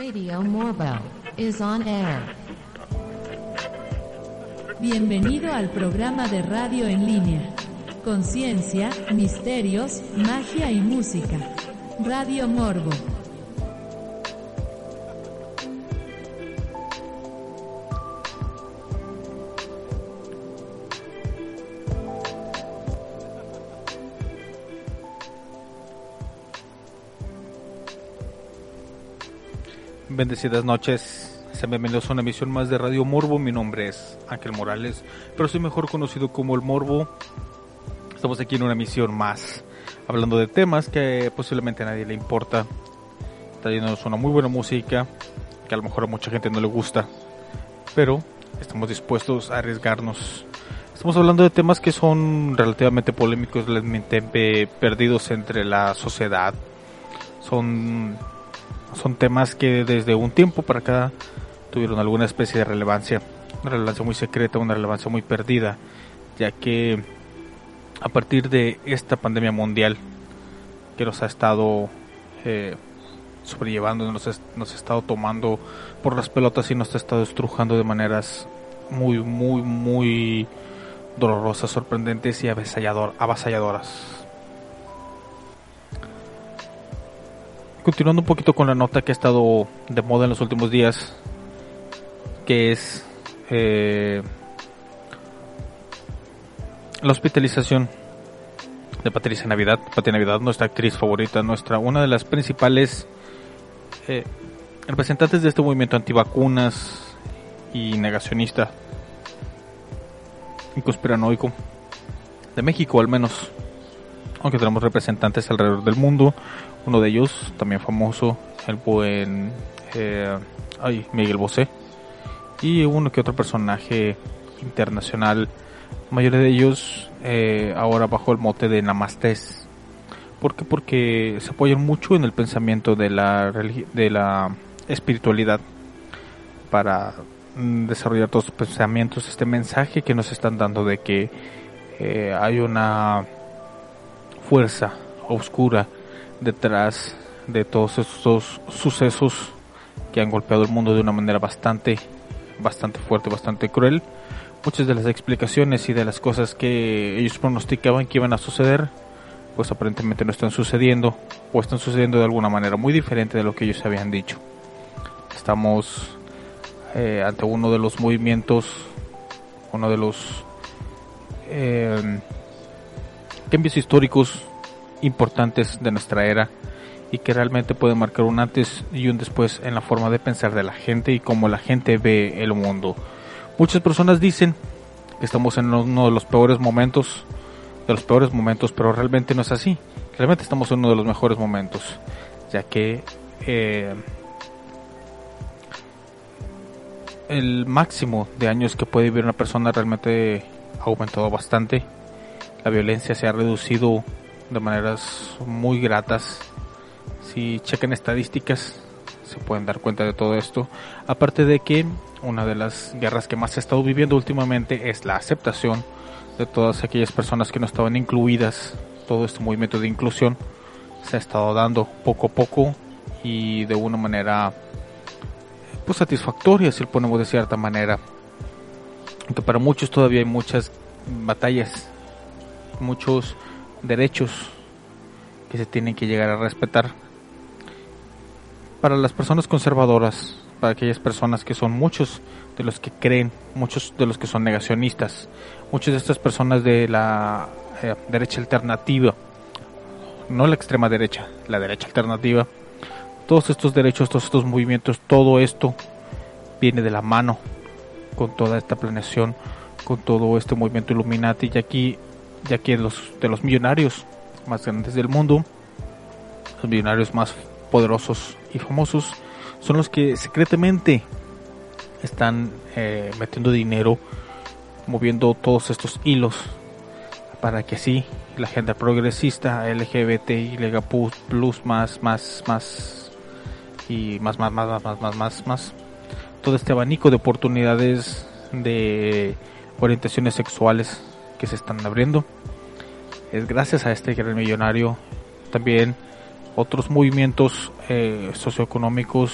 Radio Morbo is on air. Bienvenido al programa de radio en línea. Conciencia, misterios, magia y música. Radio Morbo. Bendecidas noches, sean bienvenidos a una emisión más de Radio Morbo. Mi nombre es Ángel Morales, pero soy mejor conocido como El Morbo. Estamos aquí en una emisión más, hablando de temas que posiblemente a nadie le importa, trayéndonos una muy buena música, que a lo mejor a mucha gente no le gusta, pero estamos dispuestos a arriesgarnos. Estamos hablando de temas que son relativamente polémicos, relativamente perdidos entre la sociedad. Son son temas que desde un tiempo para acá tuvieron alguna especie de relevancia, una relevancia muy secreta, una relevancia muy perdida, ya que a partir de esta pandemia mundial que nos ha estado eh, sobrellevando, nos, nos ha estado tomando por las pelotas y nos ha estado estrujando de maneras muy, muy, muy dolorosas, sorprendentes y avasalladoras. Continuando un poquito con la nota que ha estado de moda en los últimos días, que es eh, la hospitalización de Patricia Navidad. Patricia Navidad, nuestra actriz favorita, nuestra una de las principales eh, representantes de este movimiento antivacunas y negacionista y conspiranoico de México al menos aunque tenemos representantes alrededor del mundo uno de ellos, también famoso, el buen eh, ay, Miguel Bosé. Y uno que otro personaje internacional. La mayoría de ellos eh, ahora bajo el mote de Namastés. ¿Por qué? Porque se apoyan mucho en el pensamiento de la, de la espiritualidad para mm, desarrollar todos sus pensamientos, este mensaje que nos están dando de que eh, hay una fuerza oscura detrás de todos estos sucesos que han golpeado el mundo de una manera bastante, bastante fuerte, bastante cruel. Muchas de las explicaciones y de las cosas que ellos pronosticaban que iban a suceder, pues aparentemente no están sucediendo o están sucediendo de alguna manera muy diferente de lo que ellos habían dicho. Estamos eh, ante uno de los movimientos, uno de los eh, cambios históricos importantes de nuestra era y que realmente pueden marcar un antes y un después en la forma de pensar de la gente y cómo la gente ve el mundo. Muchas personas dicen que estamos en uno de los peores momentos, de los peores momentos, pero realmente no es así. Realmente estamos en uno de los mejores momentos, ya que eh, el máximo de años que puede vivir una persona realmente ha aumentado bastante. La violencia se ha reducido de maneras muy gratas. Si chequen estadísticas, se pueden dar cuenta de todo esto. Aparte de que una de las guerras que más se ha estado viviendo últimamente es la aceptación de todas aquellas personas que no estaban incluidas. Todo este movimiento de inclusión se ha estado dando poco a poco y de una manera pues satisfactoria, si lo ponemos de cierta manera. Aunque para muchos todavía hay muchas batallas, muchos derechos que se tienen que llegar a respetar. Para las personas conservadoras, para aquellas personas que son muchos de los que creen, muchos de los que son negacionistas, muchas de estas personas de la eh, derecha alternativa, no la extrema derecha, la derecha alternativa, todos estos derechos, todos estos movimientos, todo esto viene de la mano con toda esta planeación, con todo este movimiento Illuminati y aquí ya que los de los millonarios más grandes del mundo los millonarios más poderosos y famosos, son los que secretamente están eh, metiendo dinero, moviendo todos estos hilos para que así la agenda progresista, LGBT y Plus más, más, más y más, más, más, más, más, más, más, todo este abanico de oportunidades de orientaciones sexuales que se están abriendo. Es gracias a este gran millonario. También otros movimientos eh, socioeconómicos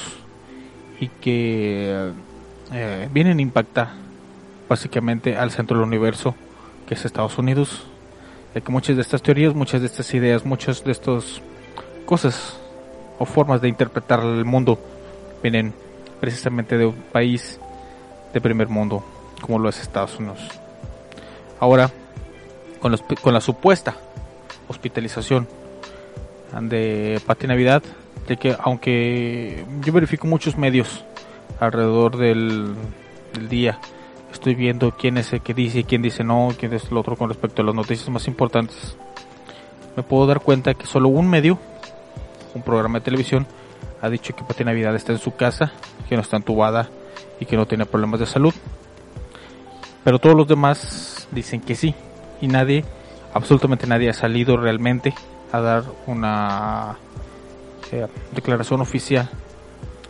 y que eh, vienen a impactar básicamente al centro del universo que es Estados Unidos. De que muchas de estas teorías muchas de estas ideas muchas de estas cosas o formas de interpretar el mundo vienen precisamente de un país de primer mundo como lo es Estados Unidos ahora con, los, con la supuesta hospitalización de Pati Navidad, de que aunque yo verifico muchos medios alrededor del, día, estoy viendo quién es el que dice y quién dice no, quién es el otro con respecto a las noticias más importantes, me puedo dar cuenta que solo un medio, un programa de televisión, ha dicho que Pati Navidad está en su casa, que no está entubada y que no tiene problemas de salud. Pero todos los demás dicen que sí. Y nadie, absolutamente nadie ha salido realmente a dar una eh, declaración oficial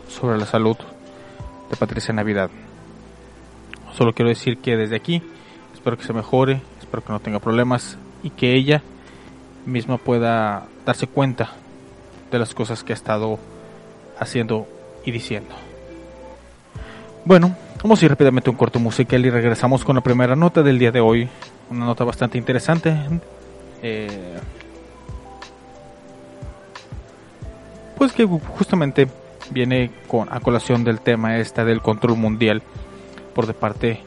sobre la salud de Patricia Navidad. Solo quiero decir que desde aquí espero que se mejore, espero que no tenga problemas y que ella misma pueda darse cuenta de las cosas que ha estado haciendo y diciendo. Bueno, vamos a ir rápidamente a un corto musical y regresamos con la primera nota del día de hoy. Una nota bastante interesante. Eh, pues que justamente viene con a colación del tema esta del control mundial por de parte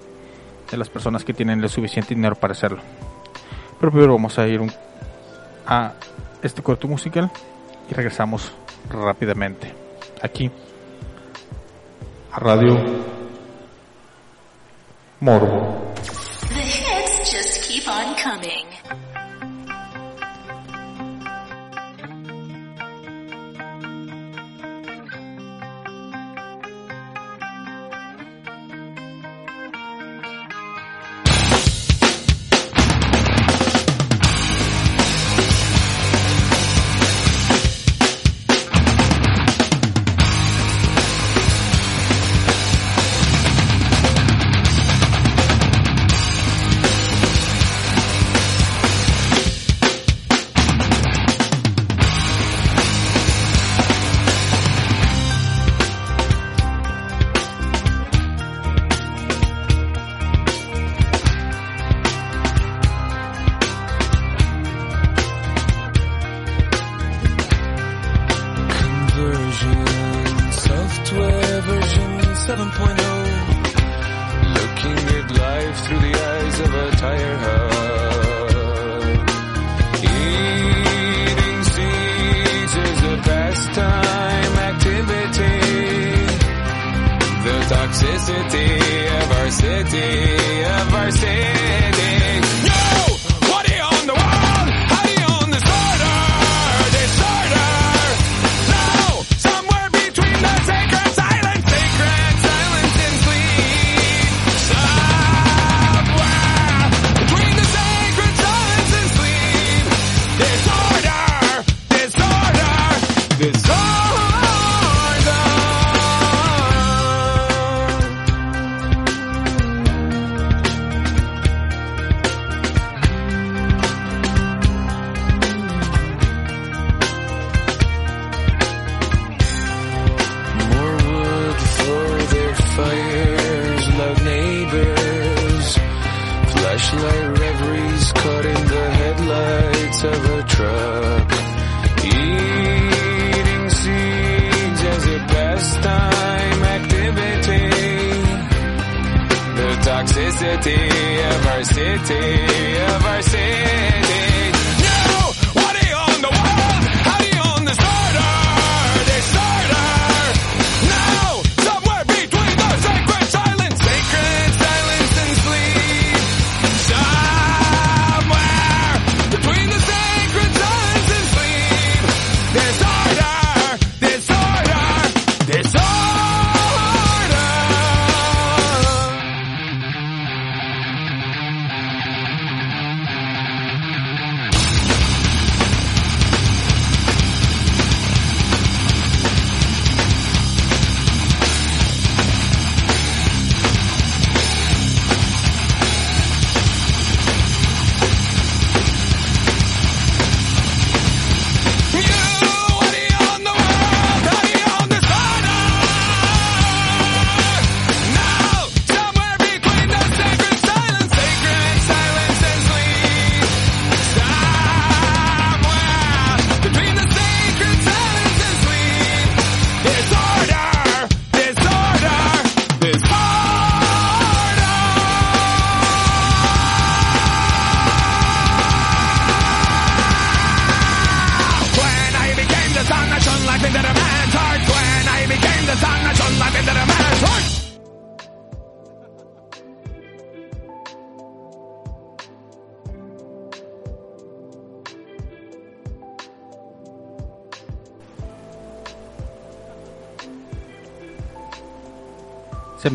de las personas que tienen el suficiente dinero para hacerlo. Pero primero vamos a ir a este corto musical y regresamos rápidamente aquí a Radio Morbo.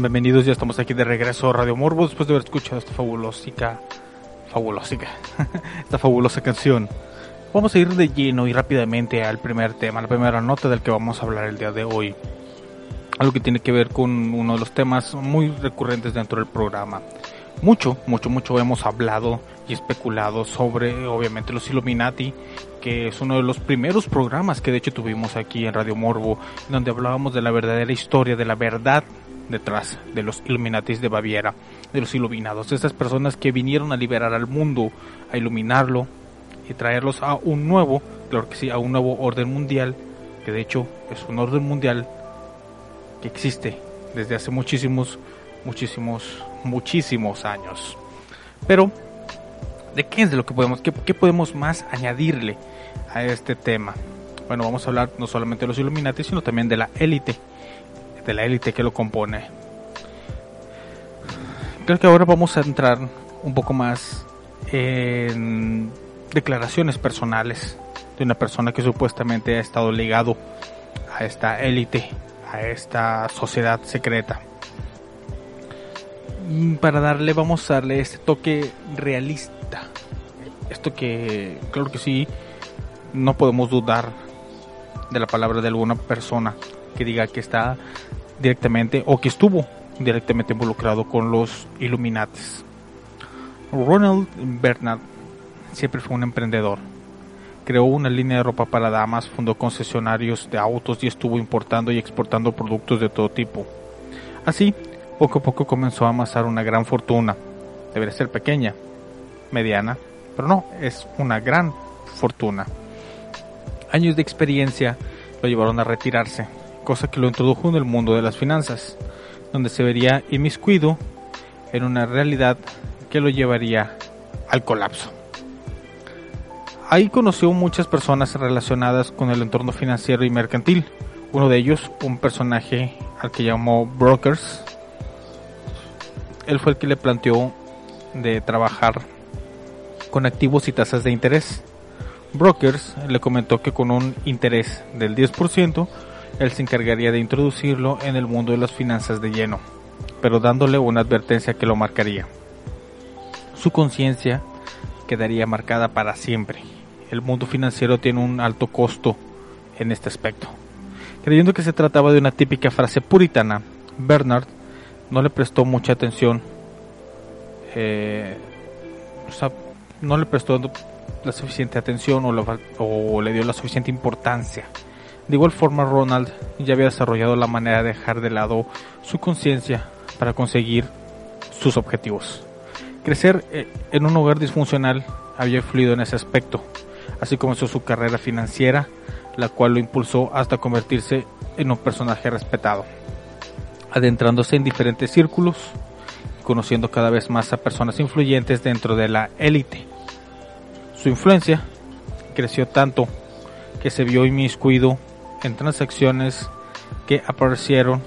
Bienvenidos, ya estamos aquí de regreso a Radio Morbo después de haber escuchado esta fabulosa, fabulosa, esta fabulosa canción. Vamos a ir de lleno y rápidamente al primer tema, la primera nota del que vamos a hablar el día de hoy. Algo que tiene que ver con uno de los temas muy recurrentes dentro del programa. Mucho, mucho, mucho hemos hablado y especulado sobre, obviamente, los Illuminati, que es uno de los primeros programas que de hecho tuvimos aquí en Radio Morbo, donde hablábamos de la verdadera historia, de la verdad detrás de los Illuminatis de Baviera, de los iluminados, de estas personas que vinieron a liberar al mundo, a iluminarlo y traerlos a un nuevo, claro que sí, a un nuevo orden mundial, que de hecho es un orden mundial que existe desde hace muchísimos, muchísimos, muchísimos años. Pero, ¿de qué es de lo que podemos, qué, qué podemos más añadirle a este tema? Bueno, vamos a hablar no solamente de los Illuminati, sino también de la élite de la élite que lo compone. Creo que ahora vamos a entrar un poco más en declaraciones personales de una persona que supuestamente ha estado ligado a esta élite, a esta sociedad secreta. Para darle, vamos a darle este toque realista. Esto que, claro que sí, no podemos dudar de la palabra de alguna persona que diga que está directamente o que estuvo directamente involucrado con los Illuminates. Ronald Bernard siempre fue un emprendedor. Creó una línea de ropa para damas, fundó concesionarios de autos y estuvo importando y exportando productos de todo tipo. Así, poco a poco comenzó a amasar una gran fortuna. Debería ser pequeña, mediana, pero no, es una gran fortuna. Años de experiencia lo llevaron a retirarse, cosa que lo introdujo en el mundo de las finanzas, donde se vería inmiscuido en una realidad que lo llevaría al colapso. Ahí conoció muchas personas relacionadas con el entorno financiero y mercantil. Uno de ellos, un personaje al que llamó Brokers. Él fue el que le planteó de trabajar con activos y tasas de interés. Brokers le comentó que con un interés del 10%, él se encargaría de introducirlo en el mundo de las finanzas de lleno, pero dándole una advertencia que lo marcaría. Su conciencia quedaría marcada para siempre. El mundo financiero tiene un alto costo en este aspecto. Creyendo que se trataba de una típica frase puritana, Bernard no le prestó mucha atención, eh, o sea, no le prestó la suficiente atención o, le dio la suficiente importancia. De igual forma, Ronald ya había desarrollado la manera de dejar de lado su conciencia para conseguir sus objetivos. Crecer eh, en un hogar disfuncional había influido en ese aspecto. Así comenzó su carrera financiera, la cual lo impulsó hasta convertirse en un personaje respetado, adentrándose en diferentes círculos, conociendo cada vez más a personas influyentes dentro de la élite. Su influencia creció tanto que se vio inmiscuido en transacciones que aparecieron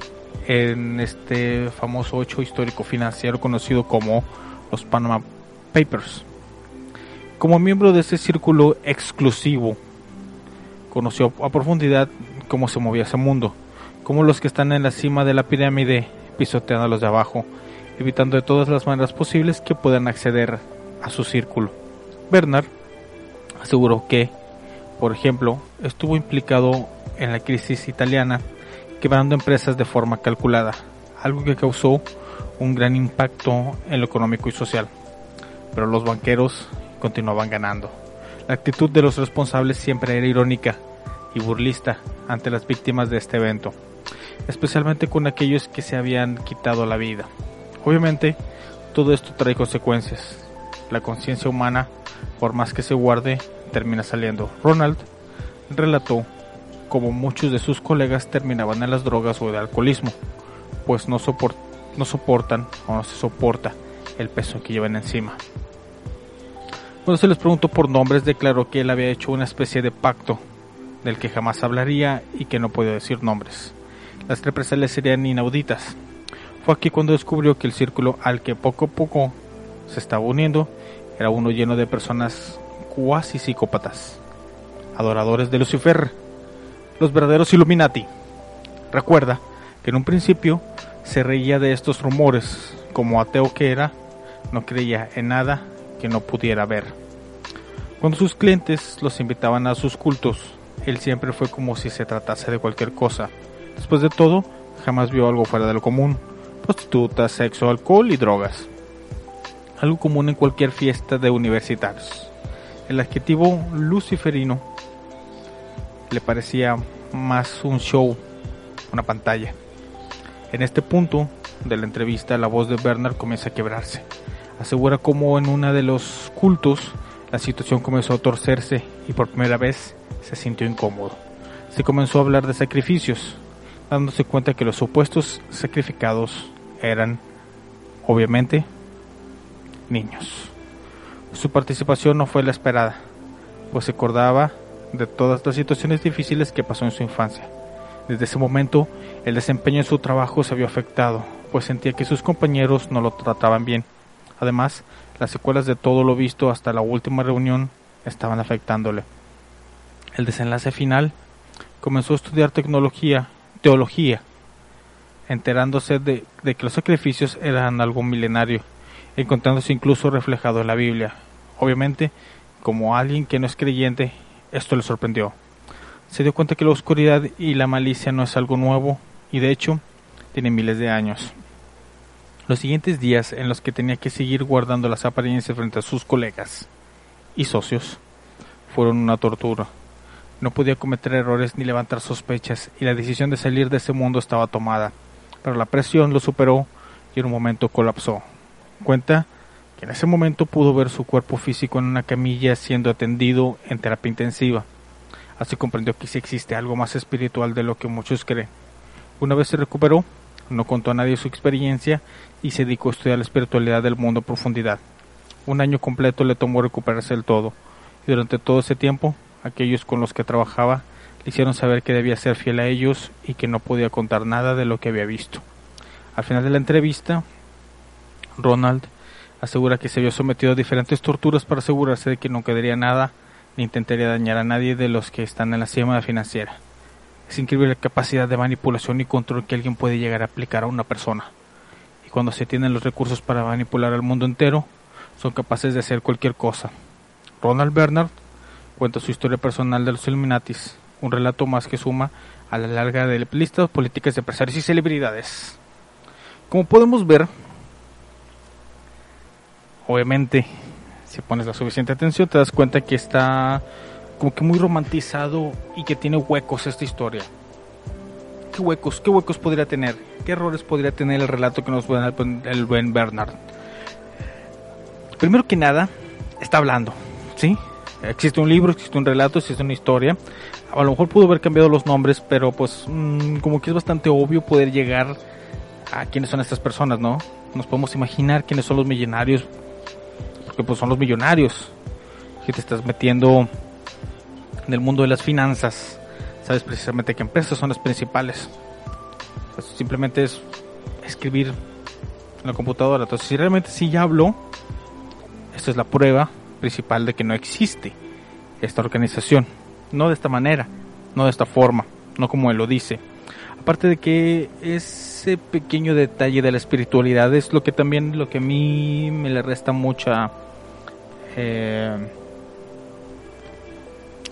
en este famoso hecho histórico financiero conocido como los Panama Papers. Como miembro de ese círculo exclusivo, conoció a profundidad cómo se movía ese mundo, cómo los que están en la cima de la pirámide pisotean a los de abajo, evitando de todas las maneras posibles que puedan acceder a su círculo. Bernard aseguró que, por ejemplo, estuvo implicado en la crisis italiana, quebrando empresas de forma calculada, algo que causó un gran impacto en lo económico y social. Pero los banqueros continuaban ganando. La actitud de los responsables siempre era irónica y burlista ante las víctimas de este evento, especialmente con aquellos que se habían quitado la vida. Obviamente, todo esto trae consecuencias. La conciencia humana, por más que se guarde, termina saliendo. Ronald relató cómo muchos de sus colegas terminaban en las drogas o el alcoholismo, pues no soportan o no se soporta el peso que llevan encima. Cuando se les preguntó por nombres, declaró que él había hecho una especie de pacto del que jamás hablaría y que no podía decir nombres. Las represalias serían inauditas. Fue aquí cuando descubrió que el círculo al que poco a poco se estaba uniendo era uno lleno de personas cuasi psicópatas, adoradores de Lucifer, los verdaderos Illuminati. Recuerda que en un principio se reía de estos rumores, como ateo que era, no creía en nada que no pudiera ver. Cuando sus clientes los invitaban a sus cultos, él siempre fue como si se tratase de cualquier cosa. Después de todo, jamás vio algo fuera de lo común. Prostitutas, sexo, alcohol y drogas. Algo común en cualquier fiesta de universitarios. El adjetivo luciferino le parecía más un show, una pantalla. En este punto de la entrevista, la voz de Bernard comienza a quebrarse. Asegura como en uno de los cultos la situación comenzó a torcerse y por primera vez se sintió incómodo. Se comenzó a hablar de sacrificios, dándose cuenta que los supuestos sacrificados eran, obviamente, niños. Su participación no fue la esperada, pues se acordaba de todas las situaciones difíciles que pasó en su infancia. Desde ese momento, el desempeño en su trabajo se vio afectado, pues sentía que sus compañeros no lo trataban bien. Además, las secuelas de todo lo visto hasta la última reunión estaban afectándole. El desenlace final comenzó a estudiar tecnología, teología, enterándose de, de que los sacrificios eran algo milenario, encontrándose incluso reflejado en la Biblia. Obviamente, como alguien que no es creyente, esto le sorprendió. Se dio cuenta que la oscuridad y la malicia no es algo nuevo y de hecho tiene miles de años. Los siguientes días en los que tenía que seguir guardando las apariencias frente a sus colegas y socios fueron una tortura. No podía cometer errores ni levantar sospechas y la decisión de salir de ese mundo estaba tomada, pero la presión lo superó y en un momento colapsó. Cuenta que en ese momento pudo ver su cuerpo físico en una camilla siendo atendido en terapia intensiva. Así comprendió que sí existe algo más espiritual de lo que muchos creen. Una vez se recuperó, no contó a nadie su experiencia y se dedicó a estudiar la espiritualidad del mundo a profundidad. Un año completo le tomó recuperarse del todo, y durante todo ese tiempo, aquellos con los que trabajaba le hicieron saber que debía ser fiel a ellos y que no podía contar nada de lo que había visto. Al final de la entrevista, Ronald asegura que se vio sometido a diferentes torturas para asegurarse de que no quedaría nada ni intentaría dañar a nadie de los que están en la cima financiera. Es increíble la capacidad de manipulación y control que alguien puede llegar a aplicar a una persona. Y cuando se tienen los recursos para manipular al mundo entero, son capaces de hacer cualquier cosa. Ronald Bernard cuenta su historia personal de los Illuminatis, un relato más que suma a la larga de listas políticas de empresarios y celebridades. Como podemos ver, obviamente, si pones la suficiente atención, te das cuenta que está como que muy romantizado y que tiene huecos esta historia. ¿Qué huecos? ¿Qué huecos podría tener? ¿Qué errores podría tener el relato que nos da el buen Bernard? Primero que nada, está hablando, ¿sí? Existe un libro, existe un relato, existe una historia. A lo mejor pudo haber cambiado los nombres, pero pues mmm, como que es bastante obvio poder llegar a quiénes son estas personas, ¿no? Nos podemos imaginar quiénes son los millonarios, porque pues son los millonarios. Que te estás metiendo en el mundo de las finanzas, sabes precisamente qué empresas son las principales. Pues simplemente es escribir en la computadora. Entonces, si realmente sí ya habló, esta es la prueba principal de que no existe esta organización. No de esta manera, no de esta forma, no como él lo dice. Aparte de que ese pequeño detalle de la espiritualidad es lo que también, lo que a mí me le resta mucha eh,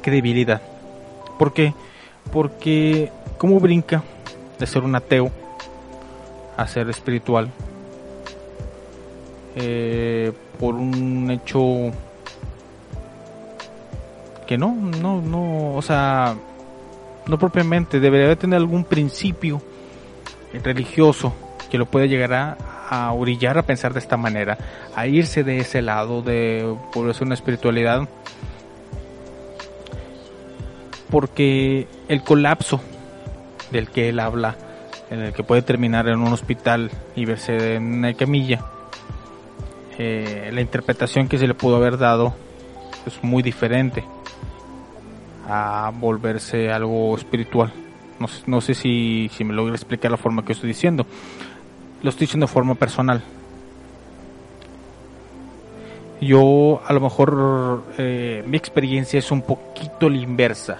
credibilidad. ¿Por qué? Porque cómo brinca de ser un ateo a ser espiritual eh, por un hecho que no, no, no, o sea, no propiamente, debería tener algún principio religioso que lo pueda llegar a, a orillar a pensar de esta manera, a irse de ese lado de por eso una espiritualidad porque el colapso del que él habla, en el que puede terminar en un hospital y verse en una camilla, eh, la interpretación que se le pudo haber dado es muy diferente a volverse algo espiritual. No, no sé si, si me logro explicar la forma que estoy diciendo. Lo estoy diciendo de forma personal. Yo a lo mejor eh, mi experiencia es un poquito la inversa.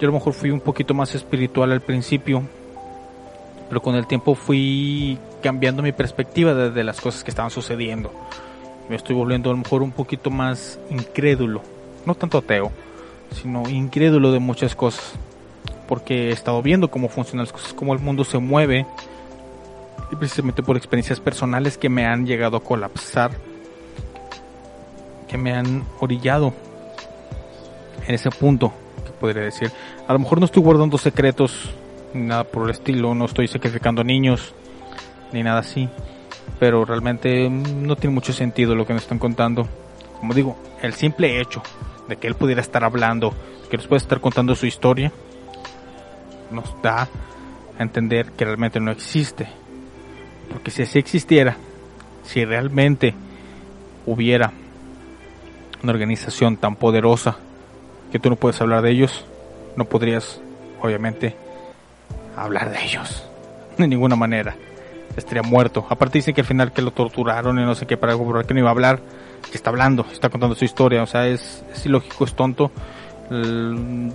Yo a lo mejor fui un poquito más espiritual al principio, pero con el tiempo fui cambiando mi perspectiva de, de las cosas que estaban sucediendo. Me estoy volviendo a lo mejor un poquito más incrédulo, no tanto ateo, sino incrédulo de muchas cosas, porque he estado viendo cómo funcionan las cosas, cómo el mundo se mueve, y precisamente por experiencias personales que me han llegado a colapsar, que me han orillado en ese punto, que podría decir. A lo mejor no estoy guardando secretos, ni nada por el estilo, no estoy sacrificando niños, ni nada así, pero realmente no tiene mucho sentido lo que me están contando. Como digo, el simple hecho de que él pudiera estar hablando, que nos pueda estar contando su historia, nos da a entender que realmente no existe. Porque si así existiera, si realmente hubiera una organización tan poderosa que tú no puedes hablar de ellos, no podrías, obviamente, hablar de ellos. De ninguna manera. Estaría muerto. Aparte dicen que al final que lo torturaron y no sé qué para algo que no iba a hablar. Que está hablando, está contando su historia. O sea, es, es ilógico, es tonto. L-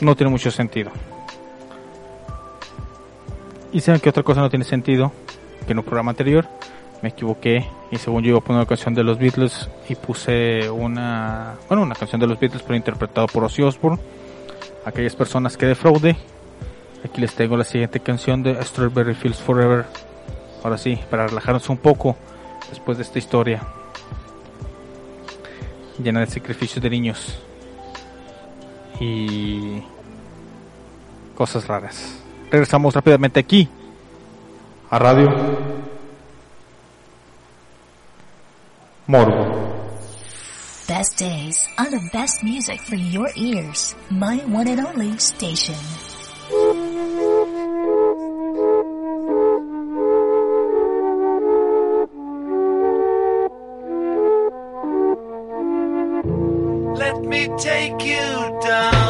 No tiene mucho sentido. Y saben que otra cosa no tiene sentido. Que en un programa anterior me equivoqué y según yo iba a poner una canción de los Beatles y puse una, bueno, una canción de los Beatles pero interpretado por Ozzy Osbourne. Aquellas personas que defraude. Aquí les tengo la siguiente canción de Strawberry Fields Forever. Ahora sí, para relajarnos un poco después de esta historia llena de sacrificios de niños y cosas raras. Regresamos rápidamente aquí a Radio Morbo. Best days are the best music for your ears. My one and only station. Let me take you down,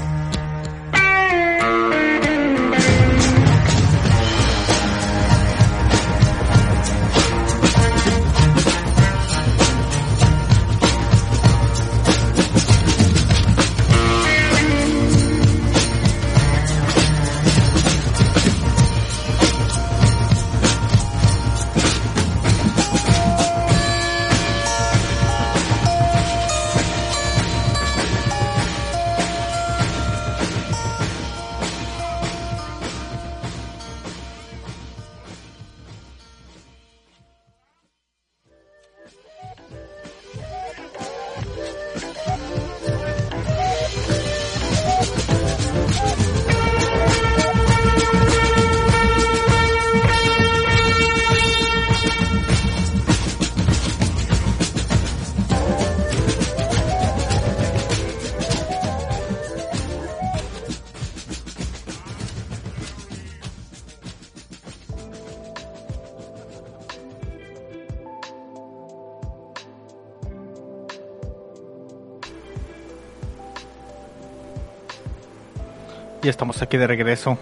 Aquí de regreso.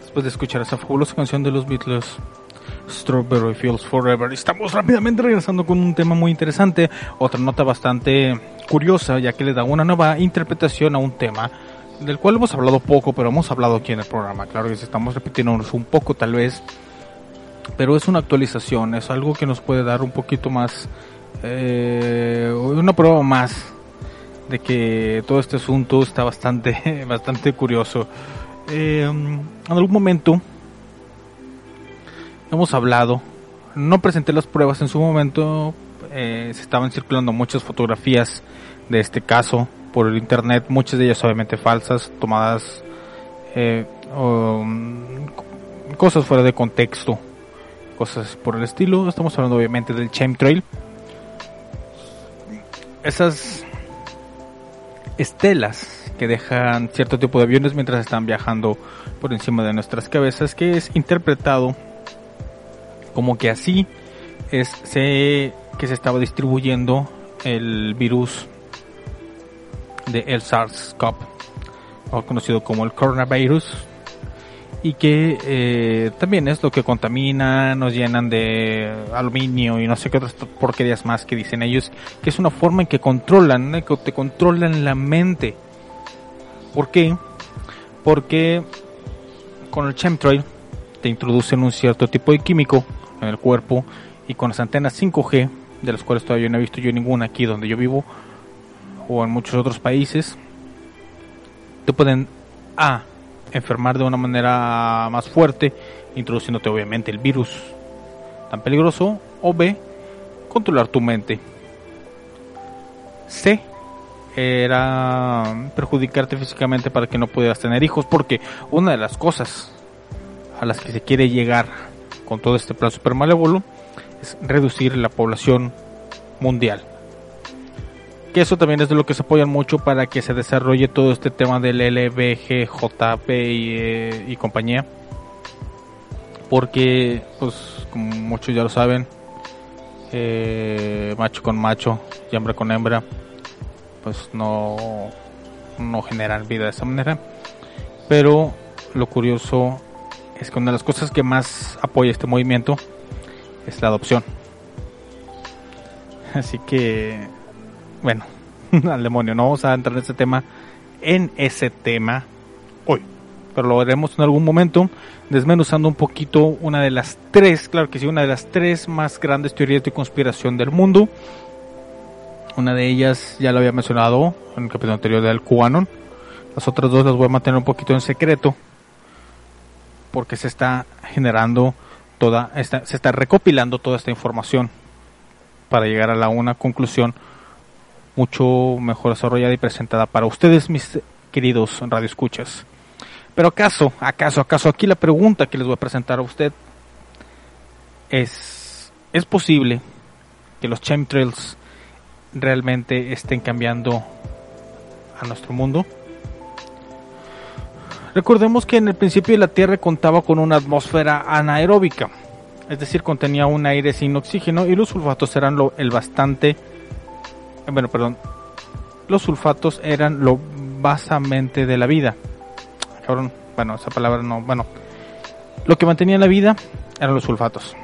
Después de escuchar esa fabulosa canción de los Beatles, Strawberry Fields Forever. Estamos rápidamente regresando con un tema muy interesante. Otra nota bastante curiosa, ya que le da una nueva interpretación a un tema del cual hemos hablado poco, pero hemos hablado aquí en el programa. Claro que estamos repitiéndonos un poco, tal vez. Pero es una actualización, es algo que nos puede dar un poquito más. Eh, una prueba más de que todo este asunto está bastante, bastante curioso. Eh, en algún momento hemos hablado, no presenté las pruebas en su momento, eh, se estaban circulando muchas fotografías de este caso por el internet, muchas de ellas obviamente falsas, tomadas eh, mm, cosas fuera de contexto, cosas por el estilo. Estamos hablando obviamente del chemtrail. Esas estelas que dejan cierto tipo de aviones mientras están viajando por encima de nuestras cabezas, que es interpretado como que así es se, que se estaba distribuyendo el virus de el SARS-CoV, o conocido como el coronavirus, y que eh, también es lo que contamina, nos llenan de aluminio y no sé qué otras porquerías más que dicen ellos, que es una forma en que controlan, que te controlan la mente. ¿Por qué? Porque con el chemtrail te introducen un cierto tipo de químico en el cuerpo y con las antenas 5G, de las cuales todavía no he visto yo ninguna aquí donde yo vivo o en muchos otros países, te pueden A enfermar de una manera más fuerte, introduciéndote obviamente el virus tan peligroso, o B, controlar tu mente. C, era perjudicarte físicamente para que no pudieras tener hijos, porque una de las cosas a las que se quiere llegar con todo este plan super malévolo es reducir la población mundial que eso también es de lo que se apoyan mucho para que se desarrolle todo este tema del LBGJP y, eh, y compañía. Porque, pues, como muchos ya lo saben, eh, macho con macho y hembra con hembra, pues no, no generan vida de esa manera. Pero lo curioso es que una de las cosas que más apoya este movimiento es la adopción. Así que bueno, al demonio, no vamos a entrar en ese tema, en ese tema hoy. Pero lo veremos en algún momento, desmenuzando un poquito una de las tres, claro que sí, una de las tres más grandes teorías de conspiración del mundo. Una de ellas ya lo había mencionado en el capítulo anterior del QAnon. Las otras dos las voy a mantener un poquito en secreto porque se está generando toda se está recopilando toda esta información para llegar a la una conclusión mucho mejor desarrollada y presentada para ustedes, mis queridos radioescuchas. Pero acaso, acaso, acaso, aquí la pregunta que les voy a presentar a usted es, ¿es posible que los chemtrails realmente estén cambiando a nuestro mundo? Recordemos que en el principio la Tierra contaba con una atmósfera anaeróbica, es decir, contenía un aire sin oxígeno y los sulfatos eran lo, el bastante, bueno, perdón, los sulfatos eran lo basamente de la vida. Cabrón, bueno, esa palabra no, bueno, lo que mantenía la vida eran los sulfatos.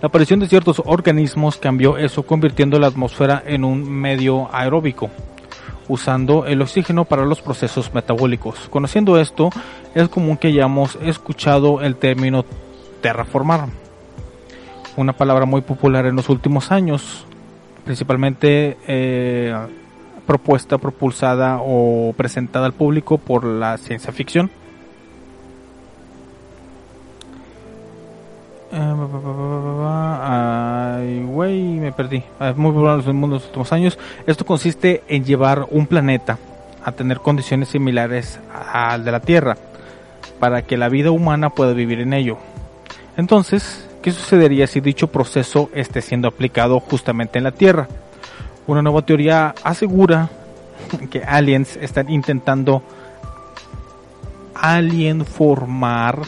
La aparición de ciertos organismos cambió eso, convirtiendo la atmósfera en un medio aeróbico, usando el oxígeno para los procesos metabólicos. Conociendo esto, es común que hayamos escuchado el término terraformar, una palabra muy popular en los últimos años, principalmente eh, propuesta, propulsada o presentada al público por la ciencia ficción. Ay, güey, me perdí. Ah, muy popular en el mundo en los últimos años. Esto consiste en llevar un planeta a tener condiciones similares al de la Tierra para que la vida humana pueda vivir en ello. Entonces, ¿qué sucedería si dicho proceso esté siendo aplicado justamente en la Tierra? Una nueva teoría asegura que aliens están intentando alien formar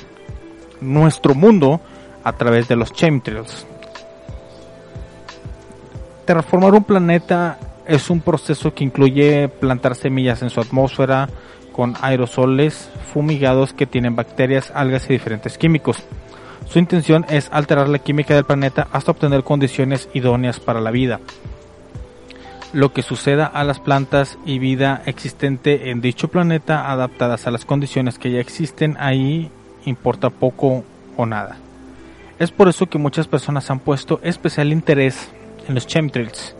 nuestro mundo a través de los chemtrails. Terraformar un planeta es un proceso que incluye plantar semillas en su atmósfera con aerosoles fumigados que tienen bacterias, algas y diferentes químicos. Su intención es alterar la química del planeta hasta obtener condiciones idóneas para la vida. Lo que suceda a las plantas y vida existente en dicho planeta adaptadas a las condiciones que ya existen ahí importa poco o nada. Es por eso que muchas personas han puesto especial interés en los chemtrails,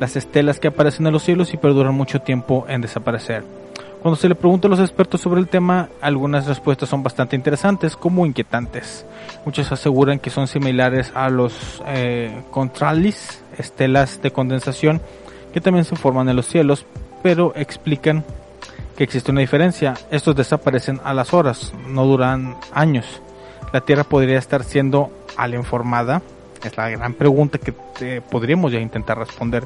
las estelas que aparecen en los cielos y perduran mucho tiempo en desaparecer. Cuando se le pregunta a los expertos sobre el tema, algunas respuestas son bastante interesantes como inquietantes. Muchos aseguran que son similares a los eh, contralis, estelas de condensación, que también se forman en los cielos, pero explican que existe una diferencia. Estos desaparecen a las horas, no duran años. La Tierra podría estar siendo formada. Es la gran pregunta que eh, podríamos ya intentar responder.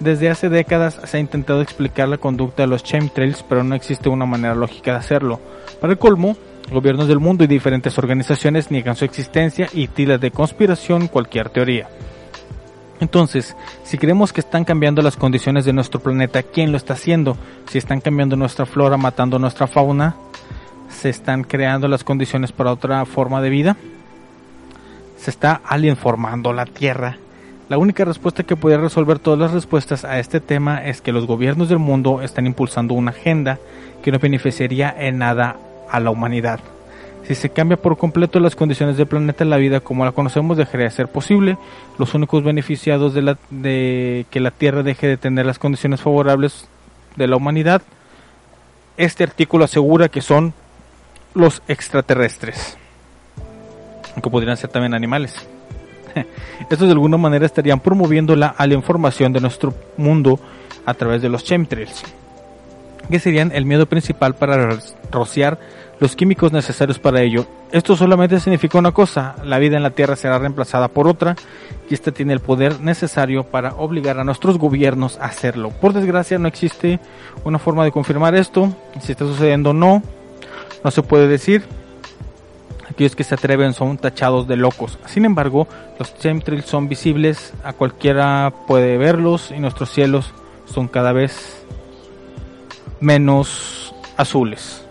Desde hace décadas se ha intentado explicar la conducta de los chemtrails, pero no existe una manera lógica de hacerlo. Para el colmo, gobiernos del mundo y diferentes organizaciones niegan su existencia y tiran de conspiración cualquier teoría. Entonces, si creemos que están cambiando las condiciones de nuestro planeta, ¿quién lo está haciendo? Si están cambiando nuestra flora, matando nuestra fauna, ¿se están creando las condiciones para otra forma de vida? ¿Se está alienformando la Tierra? La única respuesta que podría resolver todas las respuestas a este tema es que los gobiernos del mundo están impulsando una agenda que no beneficiaría en nada a la humanidad. Si se cambia por completo las condiciones del planeta, la vida como la conocemos dejaría de ser posible. Los únicos beneficiados de, la, de que la Tierra deje de tener las condiciones favorables de la humanidad, este artículo asegura que son los extraterrestres, que podrían ser también animales. Estos de alguna manera estarían promoviendo la información de nuestro mundo a través de los chemtrails, que serían el miedo principal para rociar los químicos necesarios para ello. Esto solamente significa una cosa, la vida en la Tierra será reemplazada por otra y esta tiene el poder necesario para obligar a nuestros gobiernos a hacerlo. Por desgracia no existe una forma de confirmar esto, si está sucediendo no, no se puede decir. Aquellos que se atreven son tachados de locos. Sin embargo, los chemtrails son visibles, a cualquiera puede verlos y nuestros cielos son cada vez menos azules.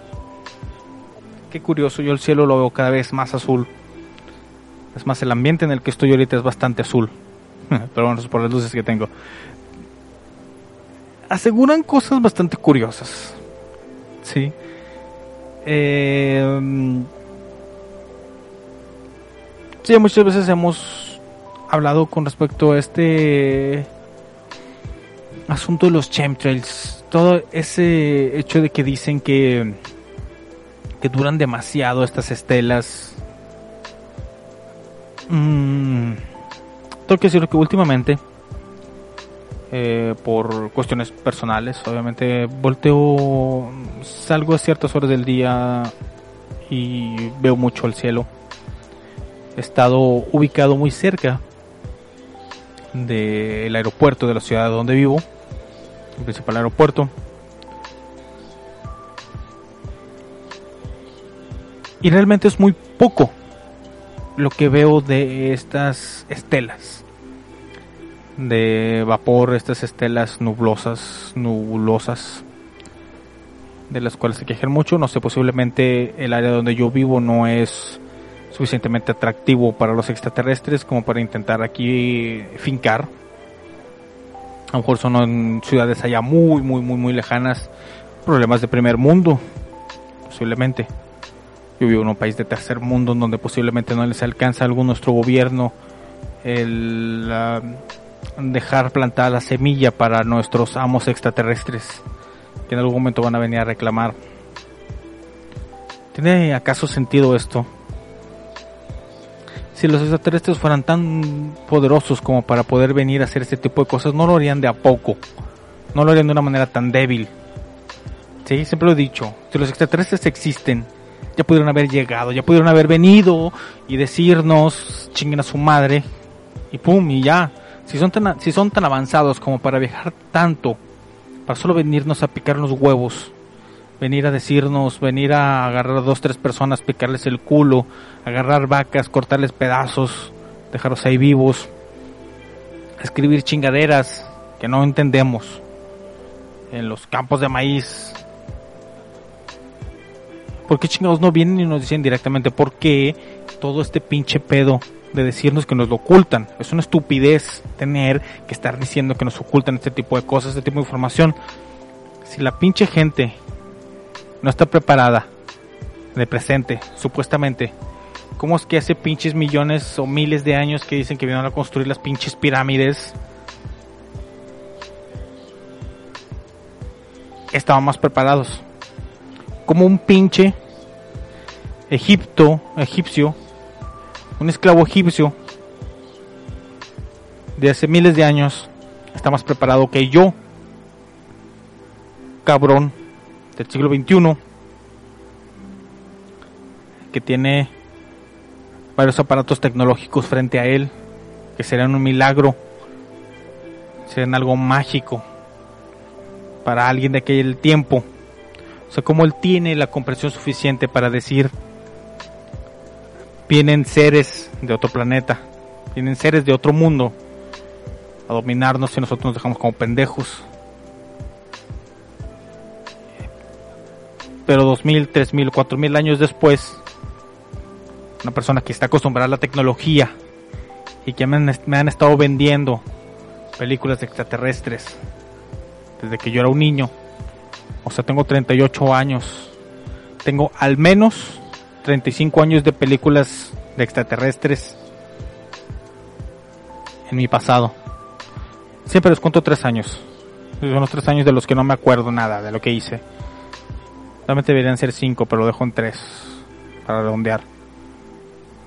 Qué curioso, yo el cielo lo veo cada vez más azul. Es más, el ambiente en el que estoy ahorita es bastante azul. Pero es por las luces que tengo. Aseguran cosas bastante curiosas. Sí. Eh, sí, muchas veces hemos hablado con respecto a este asunto de los chemtrails. Todo ese hecho de que dicen que que duran demasiado estas estelas. Mm, tengo que decir que últimamente, eh, por cuestiones personales, obviamente volteo, salgo a ciertas horas del día y veo mucho el cielo. Estado ubicado muy cerca del aeropuerto de la ciudad donde vivo, el principal aeropuerto Y realmente es muy poco lo que veo de estas estelas de vapor, estas estelas nublosas, nubulosas, de las cuales se quejan mucho. No sé, posiblemente el área donde yo vivo no es suficientemente atractivo para los extraterrestres como para intentar aquí fincar. A lo mejor son en ciudades allá muy, muy, muy, muy lejanas. Problemas de primer mundo, posiblemente. Yo vivo en un país de tercer mundo en donde posiblemente no les alcanza a algún nuestro gobierno el dejar plantada la semilla para nuestros amos extraterrestres que en algún momento van a venir a reclamar. ¿Tiene acaso sentido esto? Si los extraterrestres fueran tan poderosos como para poder venir a hacer este tipo de cosas, no lo harían de a poco. No lo harían de una manera tan débil. Sí, siempre lo he dicho. Si los extraterrestres existen, ya pudieron haber llegado, ya pudieron haber venido y decirnos, chinguen a su madre, y pum, y ya. Si son tan, si son tan avanzados como para viajar tanto, para solo venirnos a picar los huevos, venir a decirnos, venir a agarrar a dos, tres personas, picarles el culo, agarrar vacas, cortarles pedazos, dejarlos ahí vivos, escribir chingaderas que no entendemos en los campos de maíz. ¿Por qué chingados no vienen y nos dicen directamente por qué todo este pinche pedo de decirnos que nos lo ocultan? Es una estupidez tener que estar diciendo que nos ocultan este tipo de cosas, este tipo de información. Si la pinche gente no está preparada de presente, supuestamente. ¿Cómo es que hace pinches millones o miles de años que dicen que vinieron a construir las pinches pirámides? Estaban más preparados. Como un pinche Egipto, egipcio, un esclavo egipcio de hace miles de años está más preparado que yo, cabrón del siglo XXI, que tiene varios aparatos tecnológicos frente a él, que serán un milagro, serán algo mágico para alguien de aquel tiempo. O sea, como él tiene la comprensión suficiente para decir, vienen seres de otro planeta, vienen seres de otro mundo a dominarnos y nosotros nos dejamos como pendejos. Pero 2000, 3000, 4000 años después, una persona que está acostumbrada a la tecnología y que me han, estado vendiendo películas de extraterrestres desde que yo era un niño, o sea, tengo 38 años, tengo al menos 35 años de películas de extraterrestres en mi pasado. Siempre les cuento tres años. Son los tres años de los que no me acuerdo nada de lo que hice. Realmente deberían ser 5, pero lo dejo en 3 para redondear.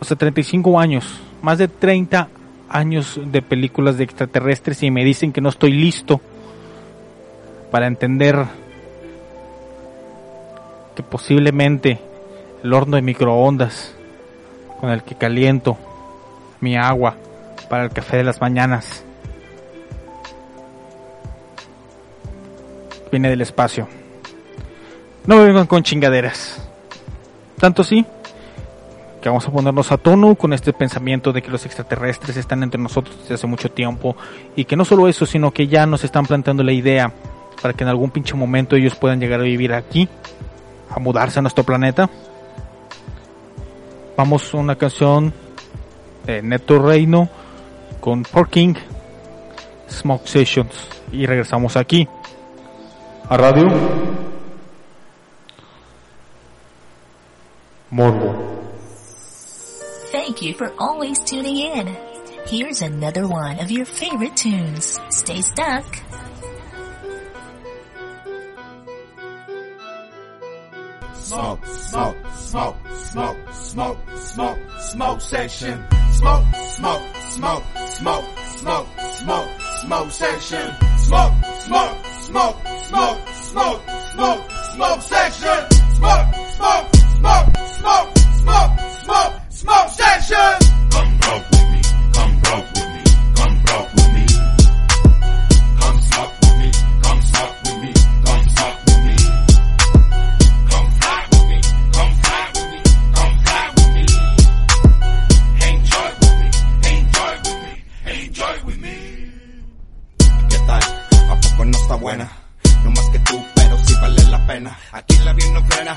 O sea, 35 años, más de 30 años de películas de extraterrestres y me dicen que no estoy listo para entender que posiblemente el horno de microondas con el que caliento mi agua para el café de las mañanas viene del espacio. No vengan con chingaderas. Tanto sí que vamos a ponernos a tono con este pensamiento de que los extraterrestres están entre nosotros desde hace mucho tiempo y que no solo eso, sino que ya nos están planteando la idea para que en algún pinche momento ellos puedan llegar a vivir aquí, a mudarse a nuestro planeta. Vamos a una canción de Neto Reino con Porking Smoke Sessions y regresamos aquí a radio Morbo. Thank you for always tuning in. Here's another one of your favorite tunes. Stay stuck. Smoke, smoke, smoke, smoke, smoke, smoke, smoke section. Smoke, smoke, smoke, smoke, smoke, smoke, smoke section. Smoke, smoke, smoke, smoke, smoke, smoke, smoke section. Smoke, smoke, smoke, smoke. Come with me, come with me, come with me. Come with me, come with me, come with me. Fly with me, come fly with me, come fly with me. Enjoy with me, enjoy with me, enjoy with me. ¿A poco no está buena? No más que tú, pero sí vale la pena. Aquí la bien no frena,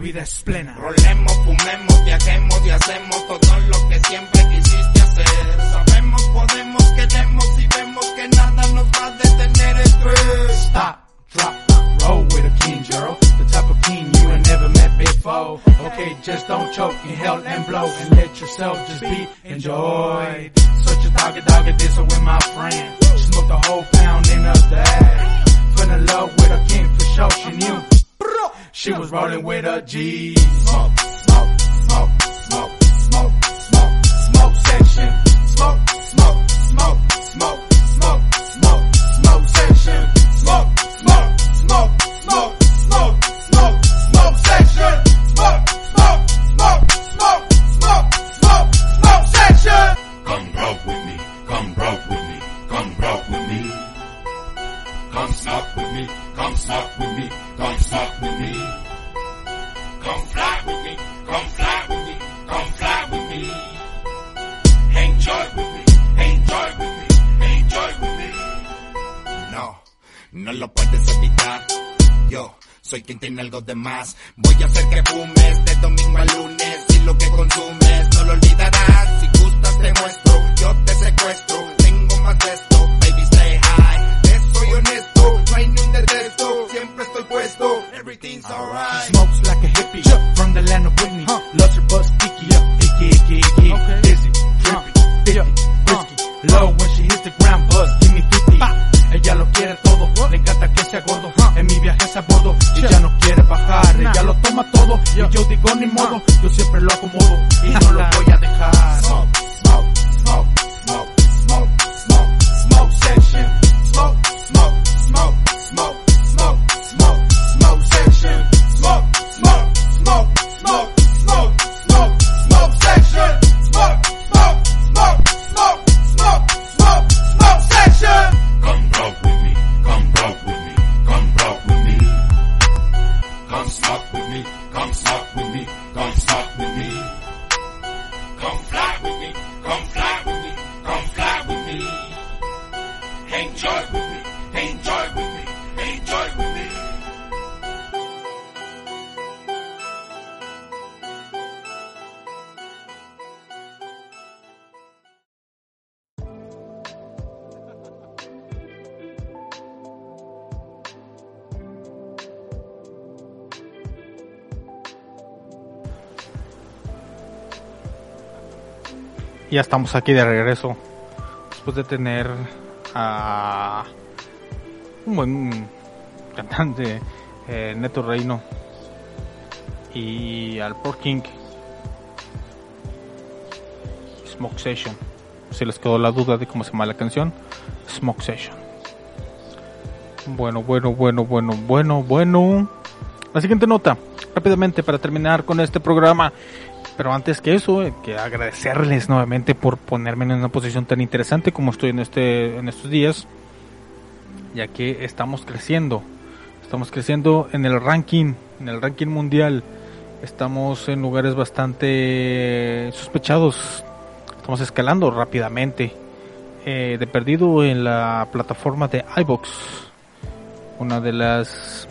vida es plena. Rolemos, fumemos, viajemos y hacemos todo lo que siempre quisiste hacer. Sabemos, podemos, queremos y vemos que nada nos va a detener estrés. Stop, drop, roll with a king, girl. The type of king you ain't never met before. Okay, just don't choke, inhale and blow, and let yourself just be enjoyed. Such a doggy doggy this with my friend. She smoked a whole pound in a day. Fell in love with a king for sure, she knew. She was rolling with a G. Smoke, smoke, smoke, quien tiene algo de más. Voy a hacer que fumes Smoke with me, come smoke with me, come smoke with me. Come fly with me, come fly with me, come fly with me. Enjoy with me, Ya estamos aquí de regreso. Después de tener a un buen cantante, eh, Neto Reino, y al Por King, Smoke Session. Si les quedó la duda de cómo se llama la canción, Smoke Session. Bueno, bueno, bueno, bueno, bueno, bueno. La siguiente nota, rápidamente para terminar con este programa. Pero antes que eso, eh, que agradecerles nuevamente por ponerme en una posición tan interesante como estoy en este en estos días, ya que estamos creciendo. Estamos creciendo en el ranking, en el ranking mundial. Estamos en lugares bastante sospechados. Estamos escalando rápidamente. Eh, de perdido en la plataforma de iBox, una de las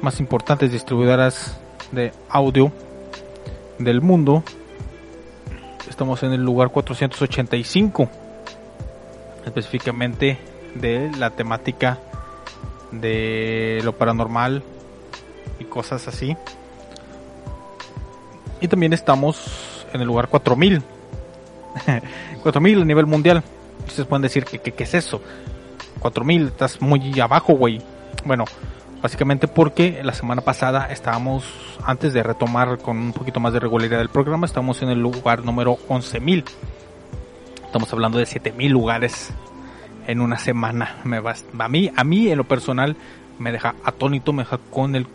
más importantes distribuidoras de audio del mundo. Estamos en el lugar 485, específicamente de la temática de lo paranormal y cosas así. Y también estamos en el lugar 4000. 4000 a nivel mundial. Ustedes pueden decir que qué es eso. 4000, estás muy abajo, güey. Bueno, básicamente porque la semana pasada estábamos, antes de retomar con un poquito más de regularidad del programa, estamos en el lugar número 11.000. Estamos hablando de 7.000 lugares en una semana. Me va, a mí, a mí en lo personal me deja atónito, me deja con el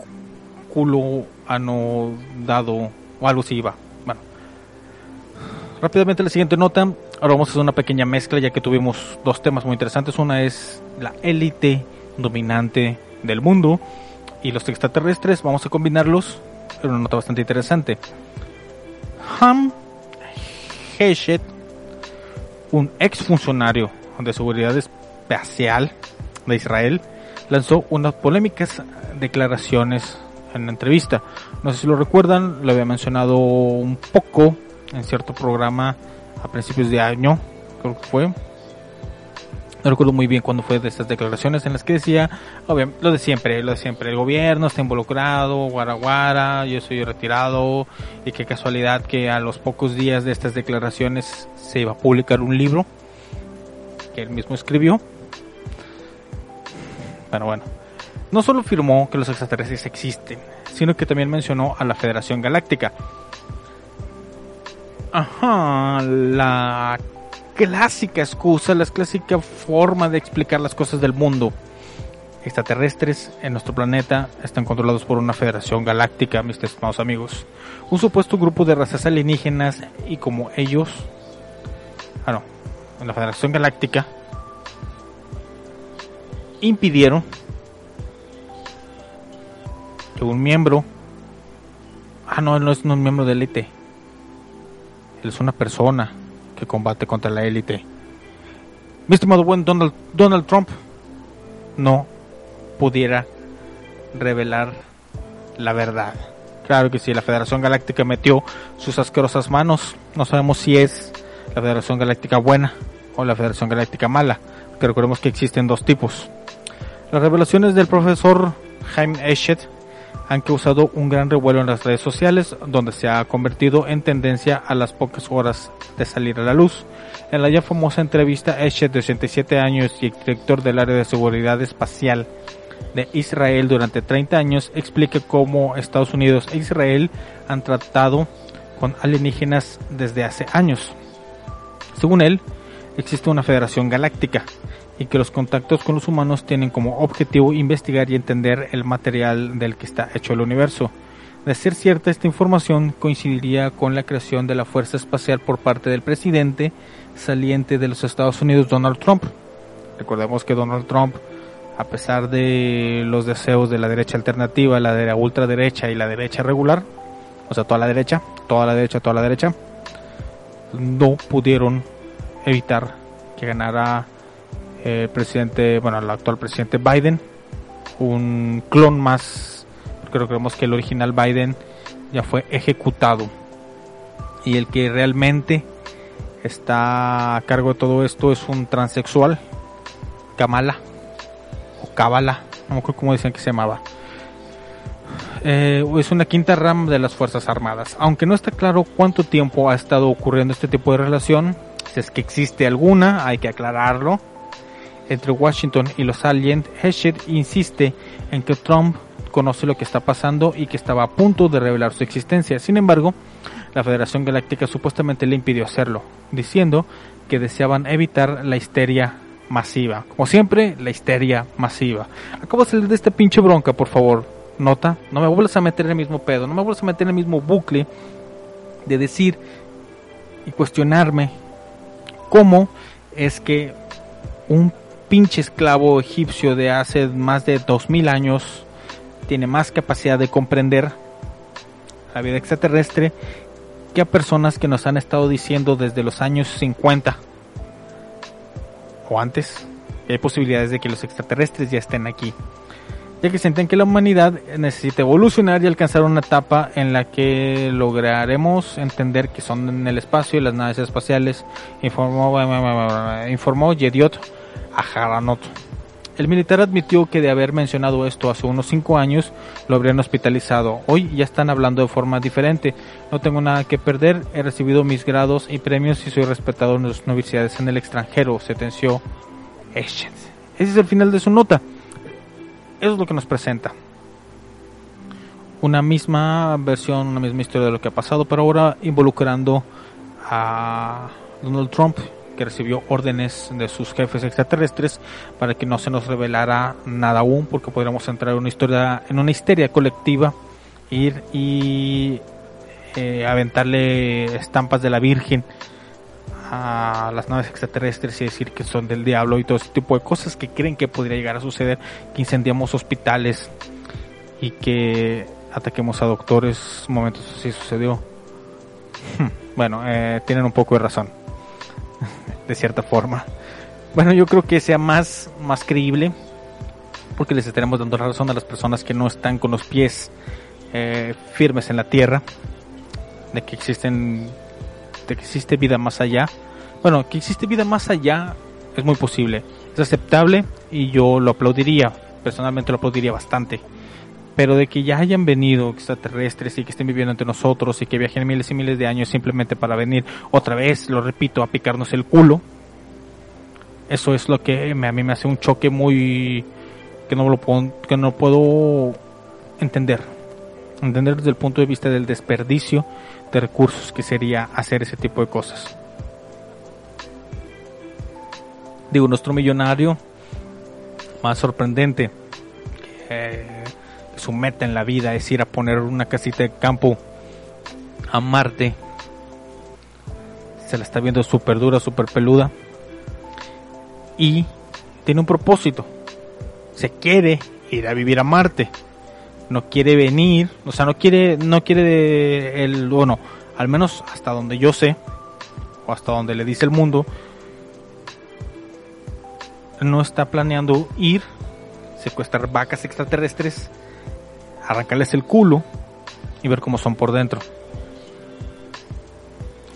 culo anodado o algo así va. Bueno, rápidamente la siguiente nota. Ahora vamos a hacer una pequeña mezcla ya que tuvimos dos temas muy interesantes. Una es la élite dominante del mundo y los extraterrestres. Vamos a combinarlos en una nota bastante interesante. Ham Heshet, un ex funcionario de seguridad espacial de Israel, lanzó unas polémicas declaraciones en la entrevista. No sé si lo recuerdan, lo había mencionado un poco en cierto programa a principios de año, creo que fue. No recuerdo muy bien cuándo fue de estas declaraciones en las que decía, obviamente, lo de siempre, lo de siempre, el gobierno está involucrado, guaraguara, yo soy retirado, y qué casualidad que a los pocos días de estas declaraciones se iba a publicar un libro que él mismo escribió. Pero bueno, no solo afirmó que los extraterrestres existen, sino que también mencionó a la Federación Galáctica. Ajá, la clásica excusa, la clásica forma de explicar las cosas del mundo. Extraterrestres en nuestro planeta están controlados por una federación galáctica, mis estimados amigos. Un supuesto grupo de razas alienígenas y como ellos, ah no, en la federación galáctica, impidieron que un miembro, ah no, él no es un miembro de élite, él es una persona que combate contra la élite. Mi estimado buen Donald, Donald Trump no pudiera revelar la verdad. Claro que sí, la Federación Galáctica metió sus asquerosas manos. No sabemos si es la Federación Galáctica buena o la Federación Galáctica mala, que recordemos que existen dos tipos. Las revelaciones del profesor Jaime Eschet han causado un gran revuelo en las redes sociales, donde se ha convertido en tendencia a las pocas horas de salir a la luz. En la ya famosa entrevista, Eshet, de 87 años y director del área de seguridad espacial de Israel durante 30 años, explica cómo Estados Unidos e Israel han tratado con alienígenas desde hace años. Según él, existe una federación galáctica y que los contactos con los humanos tienen como objetivo investigar y entender el material del que está hecho el universo. De ser cierta esta información, coincidiría con la creación de la Fuerza Espacial por parte del presidente saliente de los Estados Unidos, Donald Trump. Recordemos que Donald Trump, a pesar de los deseos de la derecha alternativa, la de la ultraderecha y la derecha regular, o sea, toda la derecha, toda la derecha, toda la derecha, no pudieron evitar que ganara el presidente, bueno, el actual presidente Biden, un clon más, porque creemos que el original Biden ya fue ejecutado. Y el que realmente está a cargo de todo esto es un transexual, Kamala, o Kabala, no me acuerdo cómo decían que se llamaba. Eh, es una quinta rama de las Fuerzas Armadas. Aunque no está claro cuánto tiempo ha estado ocurriendo este tipo de relación, si es que existe alguna, hay que aclararlo entre Washington y los aliens, Heshet insiste en que Trump conoce lo que está pasando y que estaba a punto de revelar su existencia. Sin embargo, la Federación Galáctica supuestamente le impidió hacerlo, diciendo que deseaban evitar la histeria masiva. Como siempre, la histeria masiva. Acabo de salir de esta pinche bronca, por favor. Nota, no me vuelvas a meter en el mismo pedo, no me vuelvas a meter en el mismo bucle de decir y cuestionarme cómo es que un pinche esclavo egipcio de hace más de 2000 años tiene más capacidad de comprender la vida extraterrestre que a personas que nos han estado diciendo desde los años 50 o antes hay posibilidades de que los extraterrestres ya estén aquí ya que sienten que la humanidad necesita evolucionar y alcanzar una etapa en la que lograremos entender que son en el espacio y las naves espaciales informó, informó Yediot a Haranot. El militar admitió que de haber mencionado esto hace unos 5 años lo habrían hospitalizado. Hoy ya están hablando de forma diferente. No tengo nada que perder, he recibido mis grados y premios y soy respetado en las universidades en el extranjero, sentenció Ese es el final de su nota. Eso es lo que nos presenta. Una misma versión, una misma historia de lo que ha pasado, pero ahora involucrando a Donald Trump que recibió órdenes de sus jefes extraterrestres para que no se nos revelara nada aún, porque podríamos entrar en una historia, en una histeria colectiva, ir y eh, aventarle estampas de la Virgen a las naves extraterrestres y decir que son del diablo y todo ese tipo de cosas que creen que podría llegar a suceder, que incendiamos hospitales y que ataquemos a doctores, momentos así sucedió. Bueno, eh, tienen un poco de razón de cierta forma. Bueno, yo creo que sea más, más creíble porque les estaremos dando la razón a las personas que no están con los pies eh, firmes en la tierra, de que existen, de que existe vida más allá. Bueno, que existe vida más allá es muy posible, es aceptable y yo lo aplaudiría, personalmente lo aplaudiría bastante. Pero de que ya hayan venido extraterrestres y que estén viviendo entre nosotros y que viajen miles y miles de años simplemente para venir otra vez, lo repito, a picarnos el culo, eso es lo que a mí me hace un choque muy que no lo puedo, que no puedo entender. Entender desde el punto de vista del desperdicio de recursos que sería hacer ese tipo de cosas. Digo nuestro millonario más sorprendente que su meta en la vida es ir a poner una casita de campo a Marte se la está viendo súper dura, súper peluda y tiene un propósito. Se quiere ir a vivir a Marte. No quiere venir, o sea, no quiere, no quiere el, bueno, al menos hasta donde yo sé, o hasta donde le dice el mundo, no está planeando ir, secuestrar vacas extraterrestres, arrancarles el culo y ver cómo son por dentro.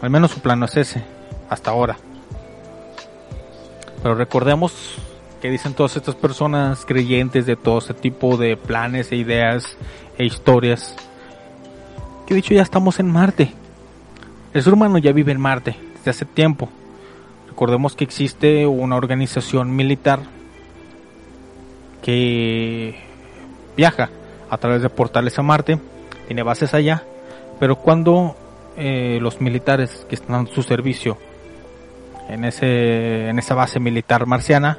Al menos su plano es ese, hasta ahora. Pero recordemos que dicen todas estas personas creyentes de todo ese tipo de planes e ideas e historias. Que dicho ya estamos en Marte. El ser humano ya vive en Marte desde hace tiempo. Recordemos que existe una organización militar que viaja a través de portales a Marte, tiene bases allá, pero cuando eh, los militares que están a su servicio en, ese, en esa base militar marciana,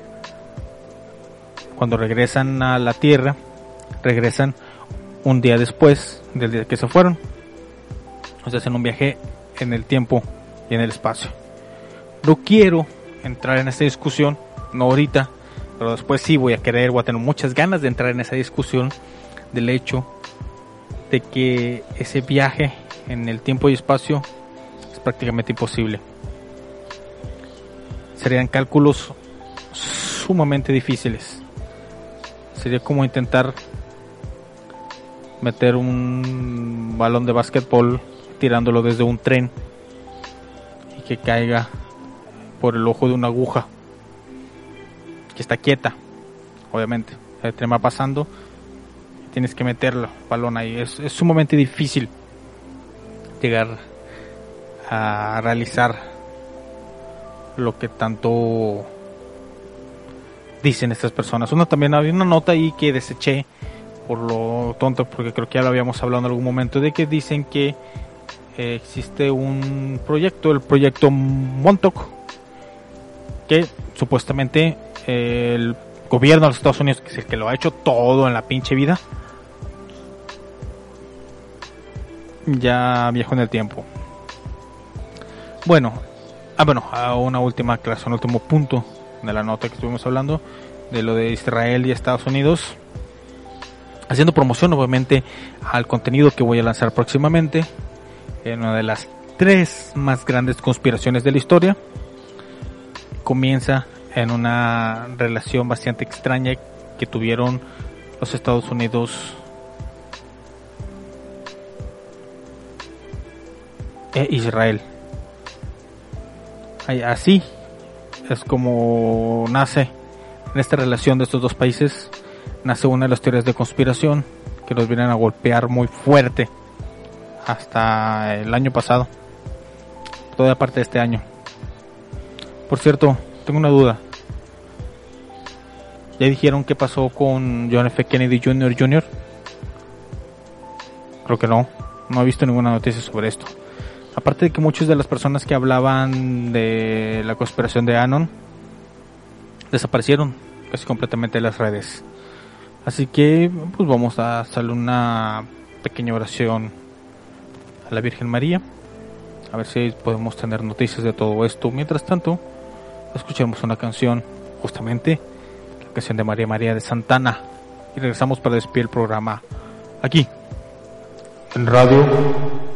cuando regresan a la Tierra, regresan un día después del día que se fueron. O sea, hacen un viaje en el tiempo y en el espacio. No quiero entrar en esta discusión, no ahorita, pero después sí voy a querer, voy a tener muchas ganas de entrar en esa discusión del hecho de que ese viaje en el tiempo y espacio es prácticamente imposible. Serían cálculos sumamente difíciles. Sería como intentar meter un balón de básquetbol tirándolo desde un tren y que caiga por el ojo de una aguja que está quieta, obviamente. El tren va pasando, tienes que meterlo, balón ahí. Es, sumamente difícil llegar a realizar lo que tanto dicen estas personas. Una también había una nota ahí que deseché por lo tonto, porque creo que ya lo habíamos hablado en algún momento, de que dicen que eh, existe un proyecto, el proyecto Montauk, que supuestamente eh, el gobierno de los Estados Unidos, que es el que lo ha hecho todo en la pinche vida, ya viajó en el tiempo. Bueno, ah, bueno, una última clase, un último punto de la nota que estuvimos hablando, de lo de Israel y Estados Unidos, haciendo promoción obviamente al contenido que voy a lanzar próximamente, en una de las tres más grandes conspiraciones de la historia, comienza en una relación bastante extraña que tuvieron los Estados Unidos e Israel. Así es como nace en esta relación de estos dos países, nace una de las teorías de conspiración que los vienen a golpear muy fuerte hasta el año pasado, toda parte de este año. Por cierto, tengo una duda. ¿Ya dijeron qué pasó con John F. Kennedy Jr. Jr.? Creo que no. No he visto ninguna noticia sobre esto. Aparte de que muchas de las personas que hablaban de la conspiración de Anon desaparecieron casi completamente de las redes. Así que pues vamos a hacerle una pequeña oración a la Virgen María. A ver si podemos tener noticias de todo esto. Mientras tanto, escuchemos una canción, justamente la canción de María María de Santana. Y regresamos para despedir el programa aquí, en Radio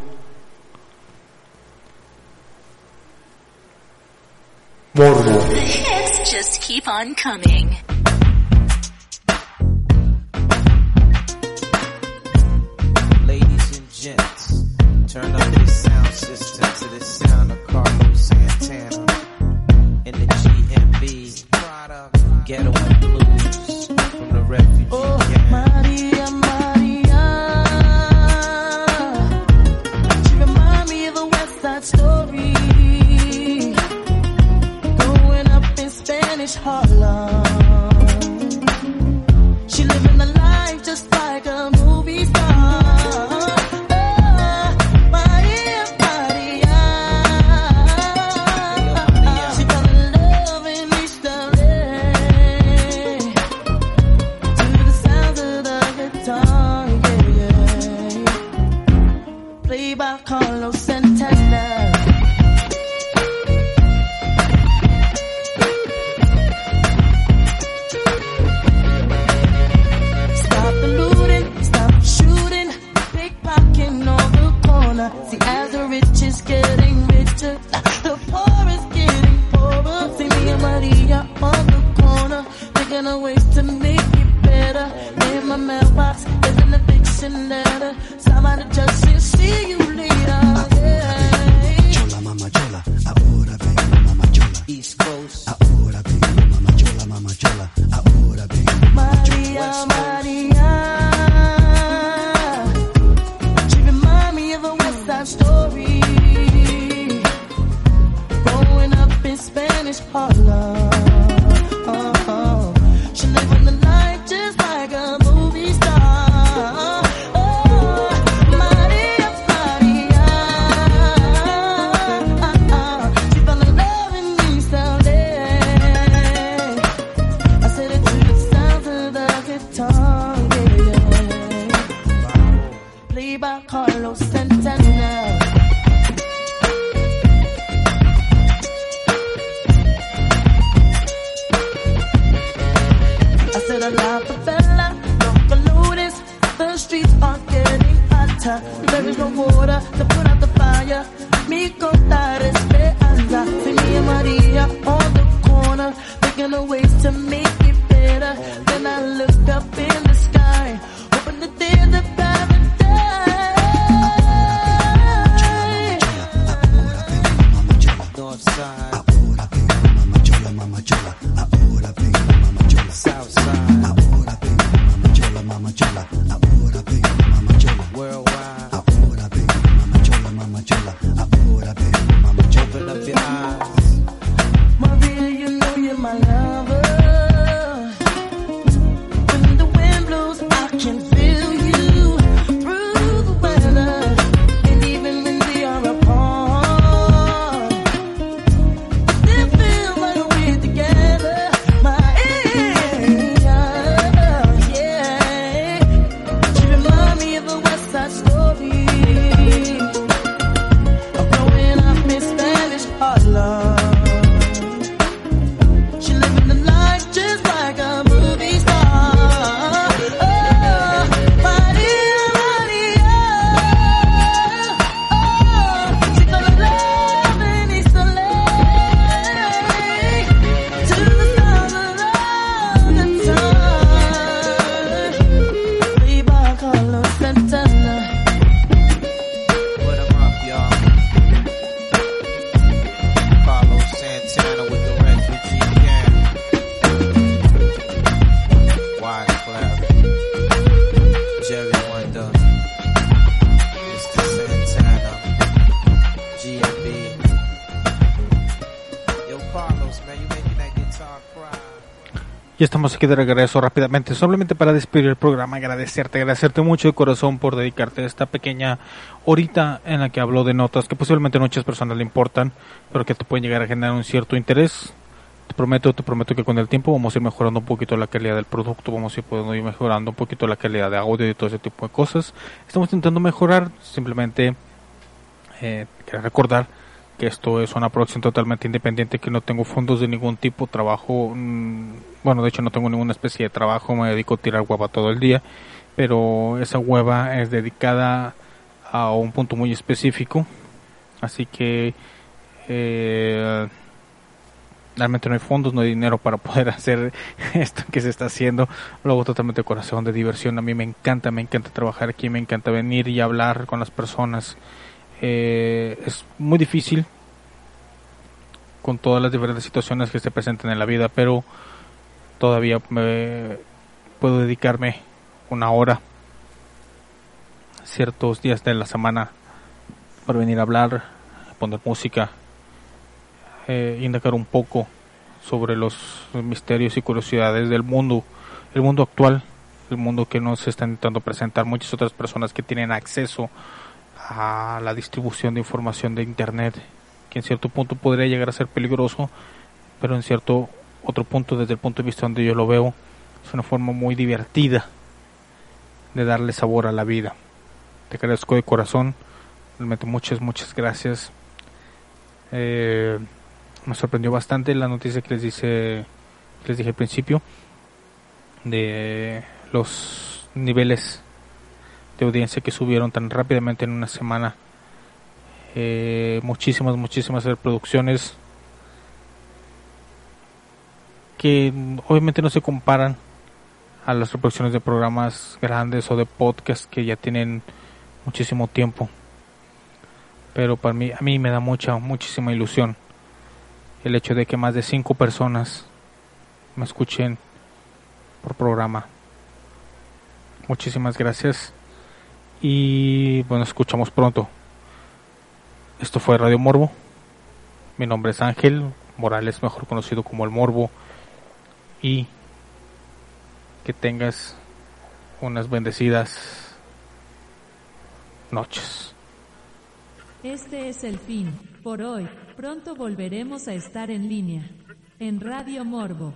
More. The hits just keep on coming. Ladies and gents, turn up the sound system to the sound of Carlos Santana and the GMB Ghetto and Blues from the Refugee oh, camp. Maria, Maria, she remind me of a West Side Story. Spanish Harlem. Estamos aquí de regreso rápidamente, solamente para despedir el programa, agradecerte, agradecerte mucho de corazón por dedicarte a esta pequeña horita en la que hablo de notas que posiblemente a muchas personas le importan, pero que te pueden llegar a generar un cierto interés. Te prometo, te prometo que con el tiempo vamos a ir mejorando un poquito la calidad del producto, vamos a ir pudiendo ir mejorando un poquito la calidad de audio y todo ese tipo de cosas. Estamos intentando mejorar, simplemente eh, recordar que esto es una producción totalmente independiente, que no tengo fondos de ningún tipo, trabajo, mm, bueno, de hecho no tengo ninguna especie de trabajo, me dedico a tirar hueva todo el día, pero esa hueva es dedicada a un punto muy específico, así que eh, realmente no hay fondos, no hay dinero para poder hacer esto que se está haciendo. Lo hago totalmente corazón, de diversión. A mí me encanta, me encanta trabajar aquí, me encanta venir y hablar con las personas. Eh, es muy difícil con todas las diferentes situaciones que se presenten en la vida, pero todavía me puedo dedicarme una hora ciertos días de la semana para venir a hablar, poner música, eh, indagar un poco sobre los misterios y curiosidades del mundo, el mundo actual, el mundo que nos está intentando presentar. Muchas otras personas que tienen acceso a la distribución de información de internet, que en cierto punto podría llegar a ser peligroso, pero en cierto otro punto, desde el punto de vista donde yo lo veo, es una forma muy divertida de darle sabor a la vida. Te agradezco de corazón, realmente muchas, muchas gracias. Eh, me sorprendió bastante la noticia que les dice que les dije al principio de los niveles de audiencia que subieron tan rápidamente en una semana eh, muchísimas muchísimas reproducciones que obviamente no se comparan a las reproducciones de programas grandes o de podcasts que ya tienen muchísimo tiempo. Pero para mí, a mí me da mucha, muchísima ilusión el hecho de que más de cinco personas me escuchen por programa. Muchísimas gracias y bueno, escuchamos pronto. Esto fue Radio Morbo. Mi nombre es Ángel Morales, mejor conocido como el Morbo. Y que tengas unas bendecidas noches. Este es el fin, por hoy. Pronto volveremos a estar en línea. En Radio Morbo.